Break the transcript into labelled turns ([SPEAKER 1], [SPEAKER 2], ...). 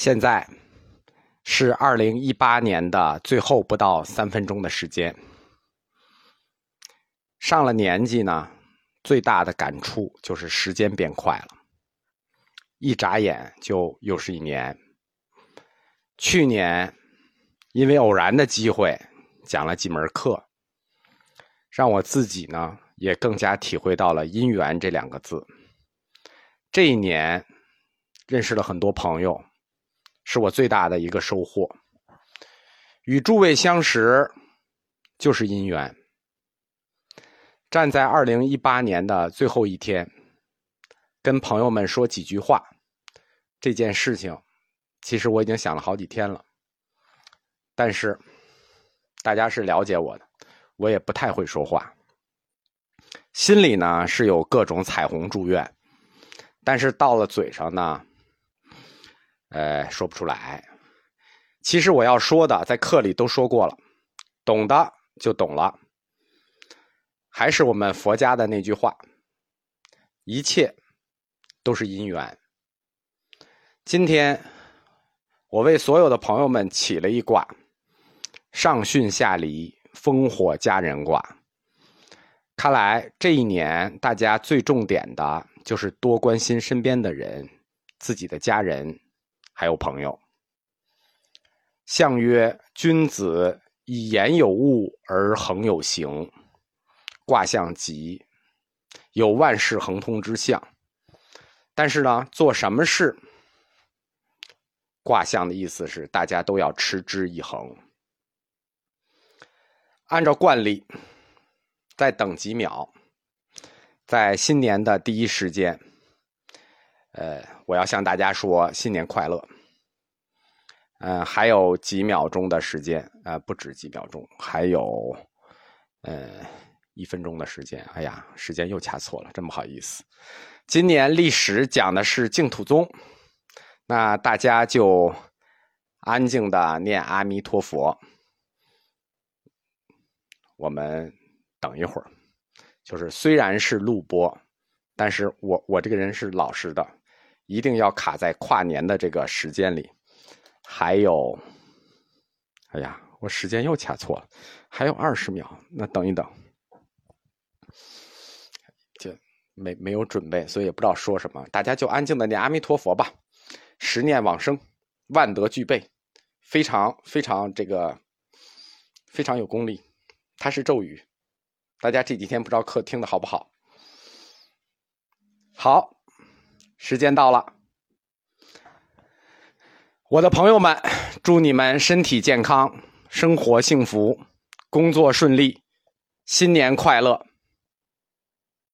[SPEAKER 1] 现在是二零一八年的最后不到三分钟的时间。上了年纪呢，最大的感触就是时间变快了，一眨眼就又是一年。去年因为偶然的机会讲了几门课，让我自己呢也更加体会到了“姻缘”这两个字。这一年认识了很多朋友。是我最大的一个收获。与诸位相识，就是姻缘。站在二零一八年的最后一天，跟朋友们说几句话，这件事情，其实我已经想了好几天了。但是，大家是了解我的，我也不太会说话，心里呢是有各种彩虹祝愿，但是到了嘴上呢。呃，说不出来。其实我要说的，在课里都说过了，懂的就懂了。还是我们佛家的那句话：一切都是因缘。今天我为所有的朋友们起了一卦——上巽下离，烽火佳人卦。看来这一年大家最重点的就是多关心身边的人，自己的家人。还有朋友，相曰：君子以言有物而恒有形。卦象吉，有万事亨通之象。但是呢，做什么事，卦象的意思是大家都要持之以恒。按照惯例，再等几秒，在新年的第一时间。呃，我要向大家说新年快乐。嗯，还有几秒钟的时间，呃，不止几秒钟，还有，呃，一分钟的时间。哎呀，时间又掐错了，真不好意思。今年历史讲的是净土宗，那大家就安静的念阿弥陀佛。我们等一会儿，就是虽然是录播，但是我我这个人是老实的。一定要卡在跨年的这个时间里，还有，哎呀，我时间又掐错了，还有二十秒，那等一等，就没没有准备，所以也不知道说什么，大家就安静的念阿弥陀佛吧，十念往生，万德俱备，非常非常这个非常有功力，它是咒语，大家这几天不知道课听的好不好？好。时间到了，我的朋友们，祝你们身体健康，生活幸福，工作顺利，新年快乐。